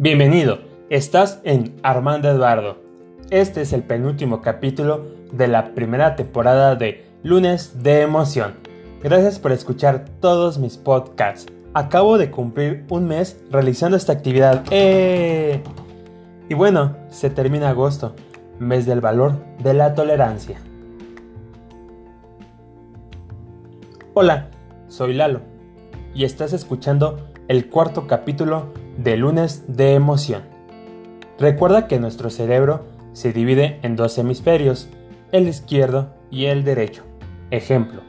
Bienvenido, estás en Armando Eduardo. Este es el penúltimo capítulo de la primera temporada de Lunes de Emoción. Gracias por escuchar todos mis podcasts. Acabo de cumplir un mes realizando esta actividad. ¡Eh! Y bueno, se termina agosto, mes del valor de la tolerancia. Hola, soy Lalo y estás escuchando el cuarto capítulo de lunes de emoción. Recuerda que nuestro cerebro se divide en dos hemisferios, el izquierdo y el derecho. Ejemplo,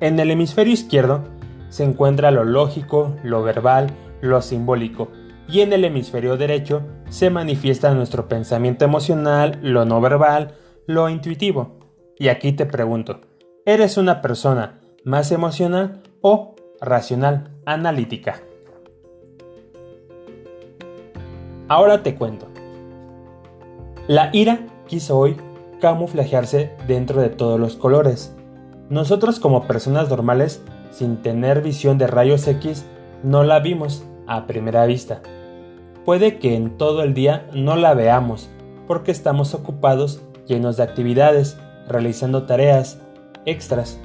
en el hemisferio izquierdo se encuentra lo lógico, lo verbal, lo simbólico, y en el hemisferio derecho se manifiesta nuestro pensamiento emocional, lo no verbal, lo intuitivo. Y aquí te pregunto, ¿eres una persona más emocional o racional analítica? Ahora te cuento. La ira quiso hoy camuflajearse dentro de todos los colores. Nosotros como personas normales, sin tener visión de rayos X, no la vimos a primera vista. Puede que en todo el día no la veamos, porque estamos ocupados llenos de actividades, realizando tareas, extras,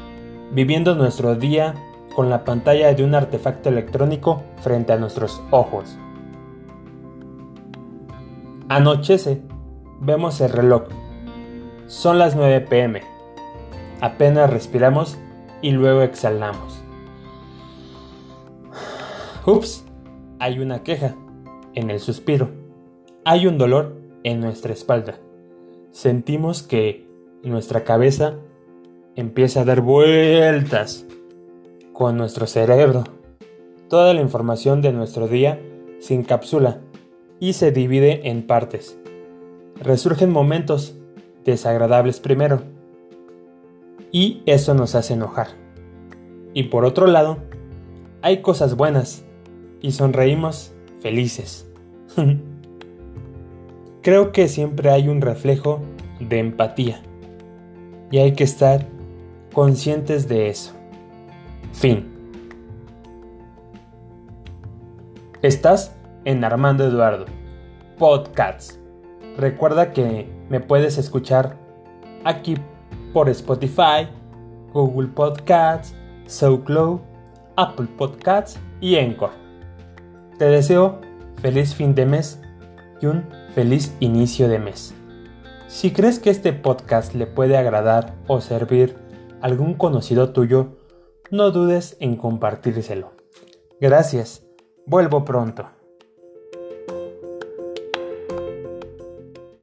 viviendo nuestro día con la pantalla de un artefacto electrónico frente a nuestros ojos. Anochece. Vemos el reloj. Son las 9 pm. Apenas respiramos y luego exhalamos. Ups, hay una queja en el suspiro. Hay un dolor en nuestra espalda. Sentimos que nuestra cabeza empieza a dar vueltas con nuestro cerebro. Toda la información de nuestro día se encapsula y se divide en partes. Resurgen momentos desagradables primero y eso nos hace enojar. Y por otro lado, hay cosas buenas y sonreímos felices. Creo que siempre hay un reflejo de empatía y hay que estar conscientes de eso. Fin. ¿Estás? En Armando Eduardo. Podcasts. Recuerda que me puedes escuchar aquí por Spotify, Google Podcasts, SoundCloud, Apple Podcasts y Encore. Te deseo feliz fin de mes y un feliz inicio de mes. Si crees que este podcast le puede agradar o servir a algún conocido tuyo, no dudes en compartírselo. Gracias. Vuelvo pronto.